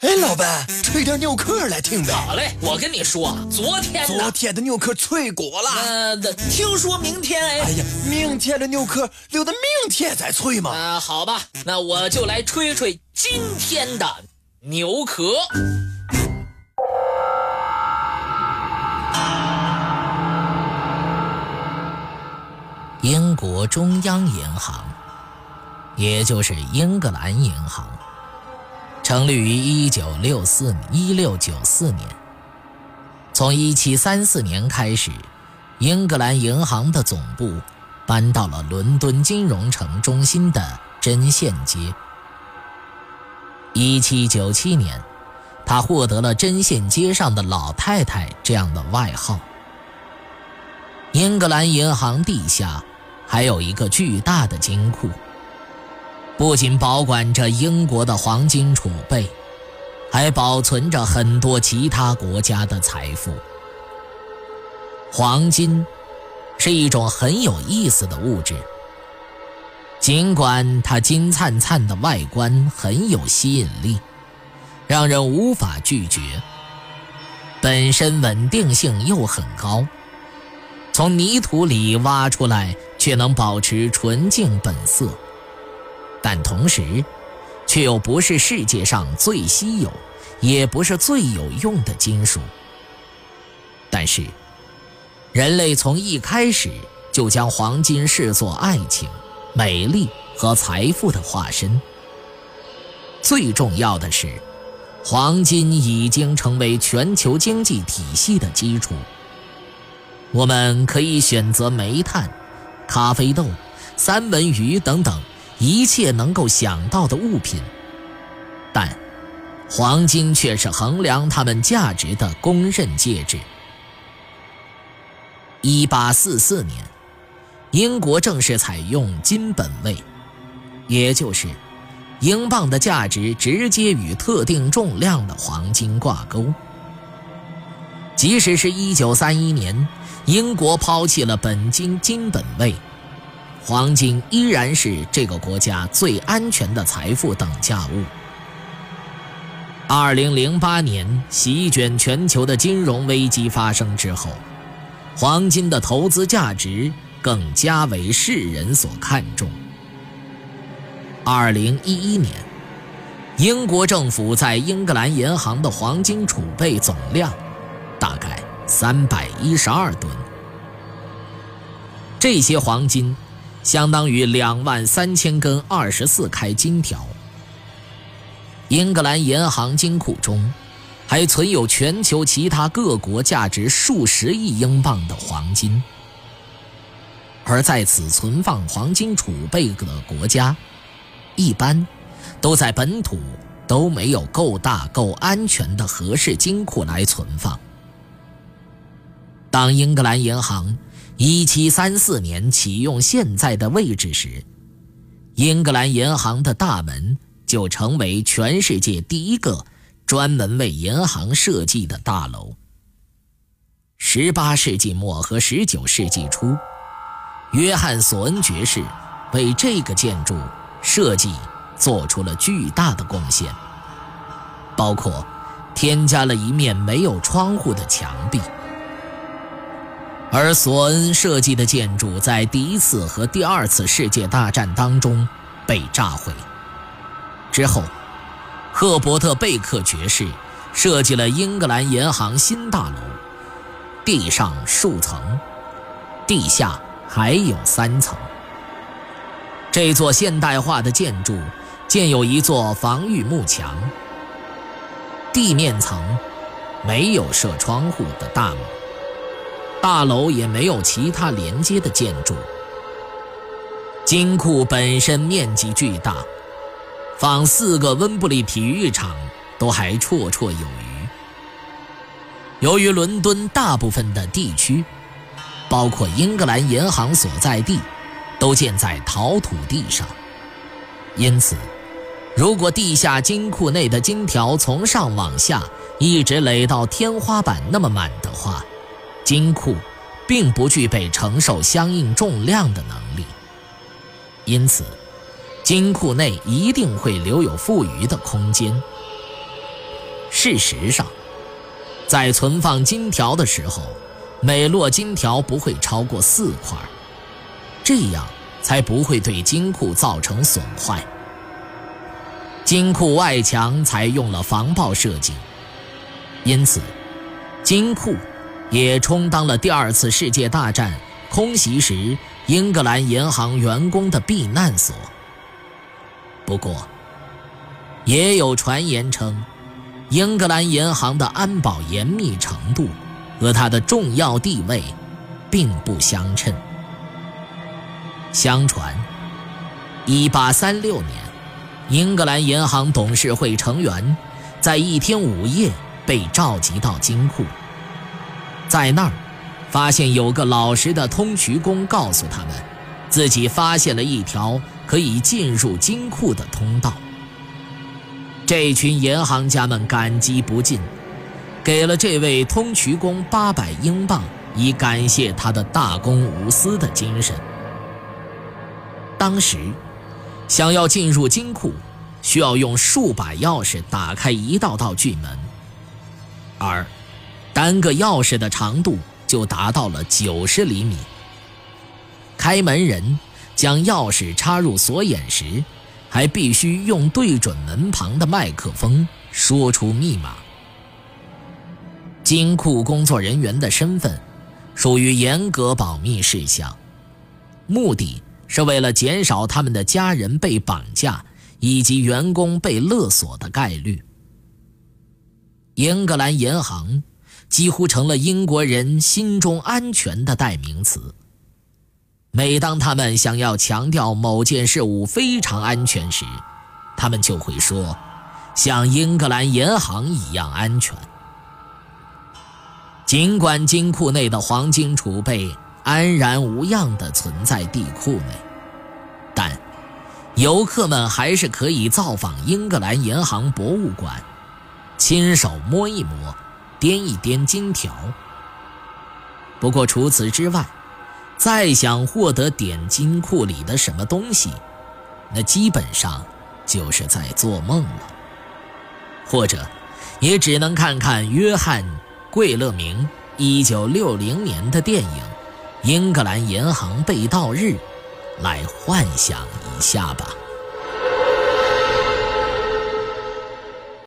哎，老板，吹点牛壳来听呗。好嘞，我跟你说，昨天昨天的牛壳脆果了。呃，听说明天哎。哎呀，明天的牛壳留到明天再吹嘛。啊，好吧，那我就来吹吹今天的牛壳。英国中央银行，也就是英格兰银行。成立于一九六四一六九四年。从一七三四年开始，英格兰银行的总部搬到了伦敦金融城中心的针线街。一七九七年，他获得了“针线街上的老太太”这样的外号。英格兰银行地下还有一个巨大的金库。不仅保管着英国的黄金储备，还保存着很多其他国家的财富。黄金是一种很有意思的物质，尽管它金灿灿的外观很有吸引力，让人无法拒绝，本身稳定性又很高，从泥土里挖出来却能保持纯净本色。但同时，却又不是世界上最稀有，也不是最有用的金属。但是，人类从一开始就将黄金视作爱情、美丽和财富的化身。最重要的是，黄金已经成为全球经济体系的基础。我们可以选择煤炭、咖啡豆、三文鱼等等。一切能够想到的物品，但黄金却是衡量它们价值的公认介质。一八四四年，英国正式采用金本位，也就是英镑的价值直接与特定重量的黄金挂钩。即使是一九三一年，英国抛弃了本金金本位。黄金依然是这个国家最安全的财富等价物。二零零八年席卷全球的金融危机发生之后，黄金的投资价值更加为世人所看重。二零一一年，英国政府在英格兰银行的黄金储备总量大概三百一十二吨，这些黄金。相当于两万三千根二十四开金条。英格兰银行金库中，还存有全球其他各国价值数十亿英镑的黄金。而在此存放黄金储备的国家，一般都在本土都没有够大、够安全的合适金库来存放。当英格兰银行。一七三四年启用现在的位置时，英格兰银行的大门就成为全世界第一个专门为银行设计的大楼。十八世纪末和十九世纪初，约翰·索恩爵士为这个建筑设计做出了巨大的贡献，包括添加了一面没有窗户的墙壁。而索恩设计的建筑在第一次和第二次世界大战当中被炸毁之后，赫伯特·贝克爵士设计了英格兰银行新大楼，地上数层，地下还有三层。这座现代化的建筑建有一座防御幕墙，地面层没有设窗户的大门。大楼也没有其他连接的建筑。金库本身面积巨大，放四个温布利体育场都还绰绰有余。由于伦敦大部分的地区，包括英格兰银行所在地，都建在陶土地上，因此，如果地下金库内的金条从上往下一直垒到天花板那么满的话，金库并不具备承受相应重量的能力，因此，金库内一定会留有富余的空间。事实上，在存放金条的时候，每摞金条不会超过四块，这样才不会对金库造成损坏。金库外墙采用了防爆设计，因此，金库也充当了第二次世界大战空袭时英格兰银行员工的避难所。不过，也有传言称，英格兰银行的安保严密程度和它的重要地位并不相称。相传，1836年。英格兰银行董事会成员在一天午夜被召集到金库，在那儿发现有个老实的通渠工告诉他们，自己发现了一条可以进入金库的通道。这群银行家们感激不尽，给了这位通渠工八百英镑，以感谢他的大公无私的精神。当时。想要进入金库，需要用数把钥匙打开一道道巨门，而三个钥匙的长度就达到了九十厘米。开门人将钥匙插入锁眼时，还必须用对准门旁的麦克风说出密码。金库工作人员的身份属于严格保密事项，目的。是为了减少他们的家人被绑架以及员工被勒索的概率。英格兰银行几乎成了英国人心中安全的代名词。每当他们想要强调某件事物非常安全时，他们就会说：“像英格兰银行一样安全。”尽管金库内的黄金储备。安然无恙地存在地库内，但游客们还是可以造访英格兰银行博物馆，亲手摸一摸、掂一掂金条。不过除此之外，再想获得点金库里的什么东西，那基本上就是在做梦了，或者也只能看看约翰·桂勒明1960年的电影。英格兰银行被盗日，来幻想一下吧。